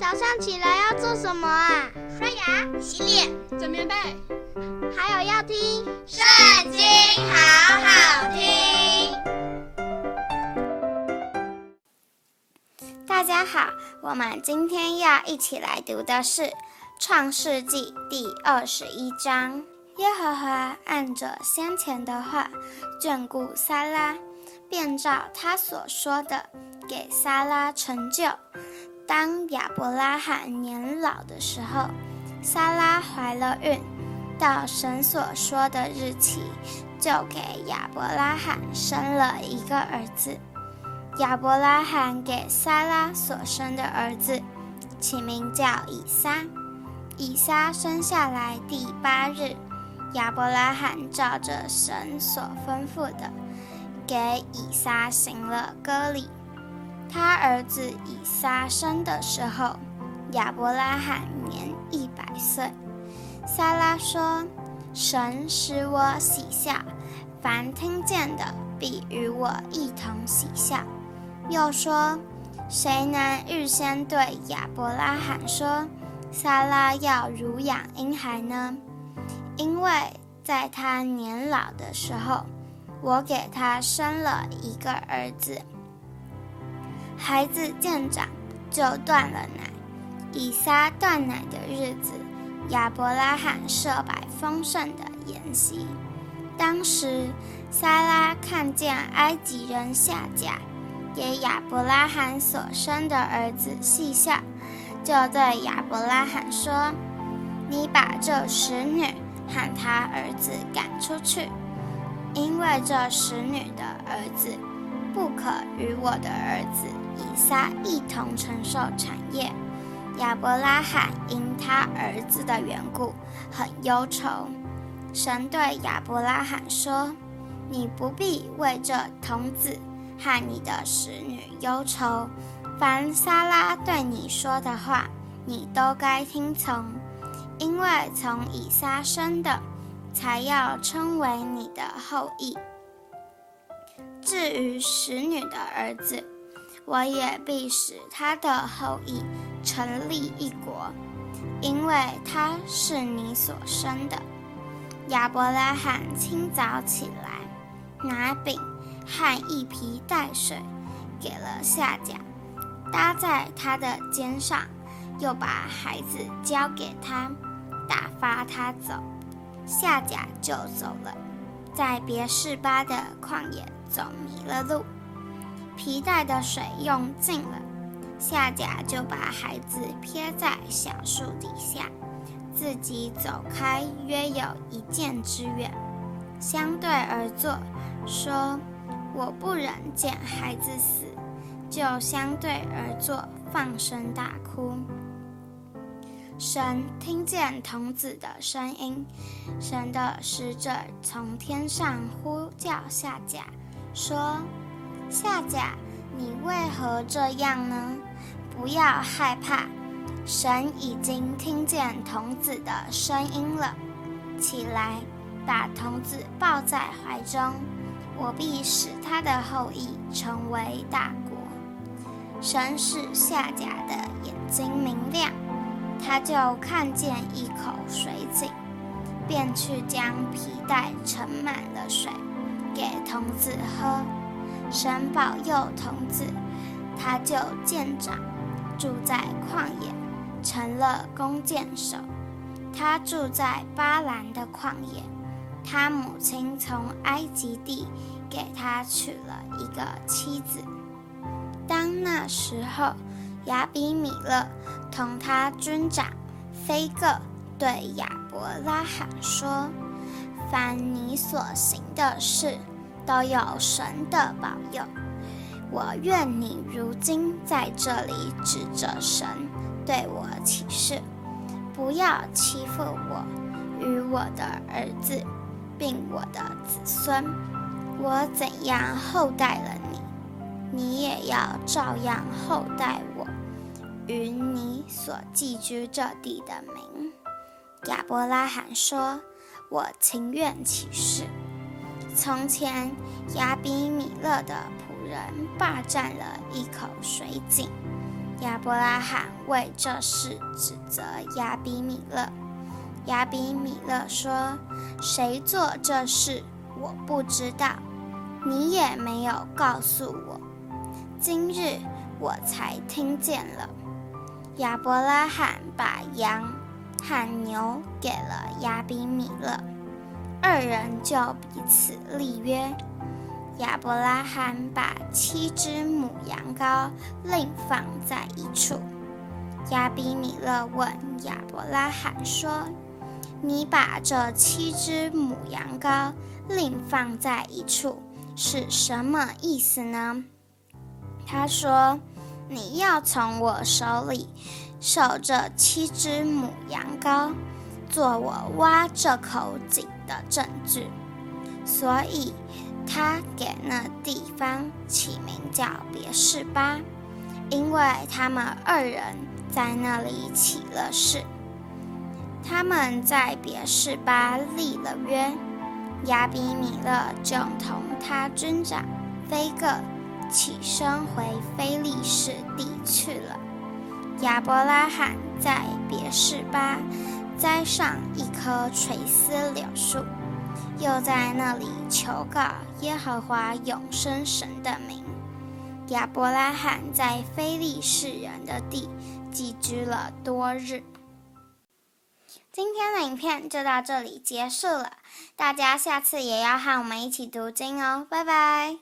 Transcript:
早上起来要做什么啊？刷牙、洗脸、整棉被，还有要听《圣经》，好好听。大家好，我们今天要一起来读的是《创世纪》第二十一章。耶和华按着先前的话眷顾撒拉，便照他所说的给撒拉成就。当亚伯拉罕年老的时候，撒拉怀了孕，到神所说的日期，就给亚伯拉罕生了一个儿子。亚伯拉罕给撒拉所生的儿子起名叫以撒。以撒生下来第八日，亚伯拉罕照着神所吩咐的，给以撒行了割礼。他儿子以撒生的时候，亚伯拉罕年一百岁。撒拉说：“神使我喜笑，凡听见的必与我一同喜笑。”又说：“谁能预先对亚伯拉罕说，撒拉要乳养婴孩呢？因为在他年老的时候，我给他生了一个儿子。”孩子渐长，就断了奶。以撒断奶的日子，亚伯拉罕设摆丰盛的筵席。当时，撒拉看见埃及人下嫁给亚伯拉罕所生的儿子戏笑，就对亚伯拉罕说：“你把这使女和她儿子赶出去，因为这使女的儿子。”不可与我的儿子以撒一同承受产业。亚伯拉罕因他儿子的缘故很忧愁。神对亚伯拉罕说：“你不必为这童子和你的使女忧愁。凡撒拉对你说的话，你都该听从，因为从以撒生的，才要称为你的后裔。”至于使女的儿子，我也必使他的后裔成立一国，因为他是你所生的。亚伯拉罕清早起来，拿饼和一皮带水给了夏甲，搭在他的肩上，又把孩子交给他，打发他走。夏甲就走了，在别是巴的旷野。走迷了路，皮带的水用尽了，夏甲就把孩子撇在小树底下，自己走开约有一箭之远，相对而坐，说：“我不忍见孩子死，就相对而坐，放声大哭。”神听见童子的声音，神的使者从天上呼叫夏甲。说：“夏甲，你为何这样呢？不要害怕，神已经听见童子的声音了。起来，把童子抱在怀中，我必使他的后裔成为大国。”神使夏甲的眼睛明亮，他就看见一口水井，便去将皮带盛满了水。给童子喝，神保佑童子，他就渐长，住在旷野，成了弓箭手。他住在巴兰的旷野，他母亲从埃及地给他娶了一个妻子。当那时候，亚比米勒同他军长非各对亚伯拉罕说。凡你所行的事，都有神的保佑。我愿你如今在这里指着神对我起誓，不要欺负我与我的儿子，并我的子孙。我怎样厚待了你，你也要照样厚待我与你所寄居这地的民。亚伯拉罕说。我情愿起誓。从前亚比米勒的仆人霸占了一口水井，亚伯拉罕为这事指责亚比米勒。亚比米勒说：“谁做这事，我不知道，你也没有告诉我。今日我才听见了。”亚伯拉罕把羊和牛给了亚比米勒，二人就彼此立约。亚伯拉罕把七只母羊羔另放在一处。亚比米勒问亚伯拉罕说：“你把这七只母羊羔另放在一处是什么意思呢？”他说：“你要从我手里收这七只母羊羔，做我挖这口井的政治。”所以。他给那地方起名叫别是巴，因为他们二人在那里起了誓。他们在别是巴立了约，亚比米勒就同他军长非各起身回非利士地去了。亚伯拉罕在别是巴栽上一棵垂丝柳树。又在那里求告耶和华永生神的名。亚伯拉罕在非利士人的地寄居了多日。今天的影片就到这里结束了，大家下次也要和我们一起读经哦，拜拜。